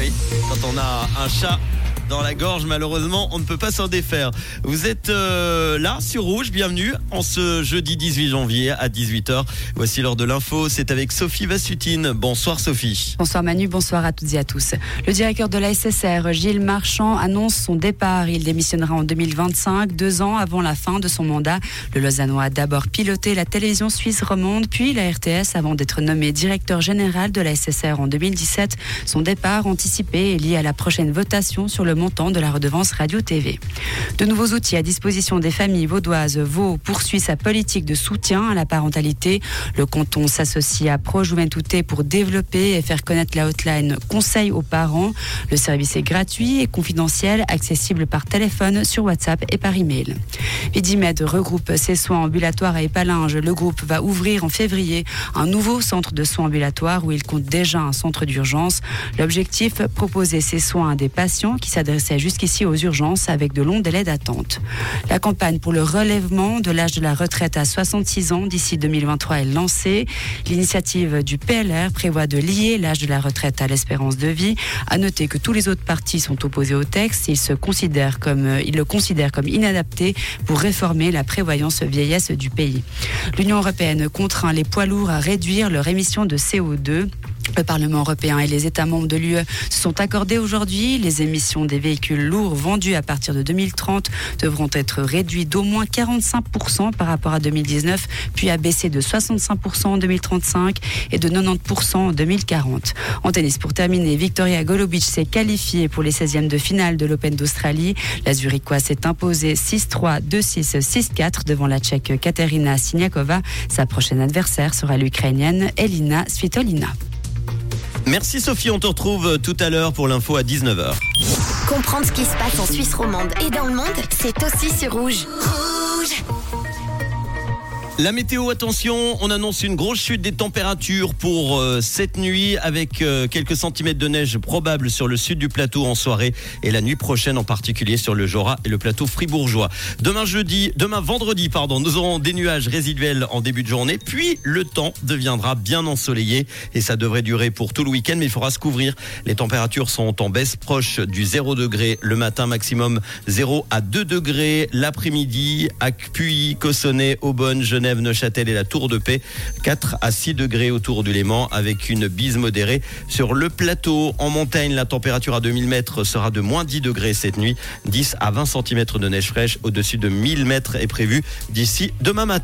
oui, quand on a un chat dans la gorge, malheureusement, on ne peut pas s'en défaire. Vous êtes euh, là sur Rouge, bienvenue en ce jeudi 18 janvier à 18h. Voici l'heure de l'info, c'est avec Sophie Vassutine. Bonsoir Sophie. Bonsoir Manu, bonsoir à toutes et à tous. Le directeur de la SSR, Gilles Marchand, annonce son départ. Il démissionnera en 2025, deux ans avant la fin de son mandat. Le Lausannois a d'abord piloté la télévision suisse romande, puis la RTS avant d'être nommé directeur général de la SSR en 2017. Son départ anticipé est lié à la prochaine votation sur le montant de la redevance radio-TV. De nouveaux outils à disposition des familles vaudoises. Vaud poursuit sa politique de soutien à la parentalité. Le canton s'associe à Pro Juventute pour développer et faire connaître la hotline Conseil aux parents. Le service est gratuit et confidentiel, accessible par téléphone, sur WhatsApp et par email. Vidimed regroupe ses soins ambulatoires à Épalinges. Le groupe va ouvrir en février un nouveau centre de soins ambulatoires où il compte déjà un centre d'urgence. L'objectif, proposer ces soins à des patients qui s'adressent jusqu'ici aux urgences avec de longs délais d'attente. La campagne pour le relèvement de l'âge de la retraite à 66 ans d'ici 2023 est lancée. L'initiative du PLR prévoit de lier l'âge de la retraite à l'espérance de vie. À noter que tous les autres partis sont opposés au texte. Ils, se considèrent comme, euh, ils le considèrent comme inadapté pour réformer la prévoyance vieillesse du pays. L'Union européenne contraint les poids lourds à réduire leur émission de CO2. Le Parlement européen et les États membres de l'UE se sont accordés aujourd'hui. Les émissions des véhicules lourds vendus à partir de 2030 devront être réduites d'au moins 45% par rapport à 2019, puis à baisser de 65% en 2035 et de 90% en 2040. En tennis, pour terminer, Victoria Golubic s'est qualifiée pour les 16e de finale de l'Open d'Australie. La Zurichoise s'est imposée 6-3, 2-6, 6-4 devant la Tchèque Katerina Siniakova. Sa prochaine adversaire sera l'Ukrainienne Elina Svitolina. Merci Sophie, on te retrouve tout à l'heure pour l'info à 19h. Comprendre ce qui se passe en Suisse romande et dans le monde, c'est aussi sur Rouge. Rouge La météo, attention, on annonce une grosse chute des températures pour euh, cette nuit avec euh, quelques centimètres de neige probables sur le sud du plateau en soirée et la nuit prochaine en particulier sur le Jura et le plateau fribourgeois. Demain jeudi, demain vendredi, pardon, nous aurons des nuages résiduels en début de journée, puis le temps deviendra bien ensoleillé et ça devrait durer pour tout le week-end, mais il faudra se couvrir. Les températures sont en baisse proche du 0 degré le matin, maximum 0 à 2 degrés l'après-midi à Puy, Cossonay, Aubonne, Genève. Neuchâtel et la Tour de Paix. 4 à 6 degrés autour du Léman avec une bise modérée sur le plateau. En montagne, la température à 2000 mètres sera de moins 10 degrés cette nuit. 10 à 20 cm de neige fraîche au-dessus de 1000 mètres est prévu d'ici demain matin.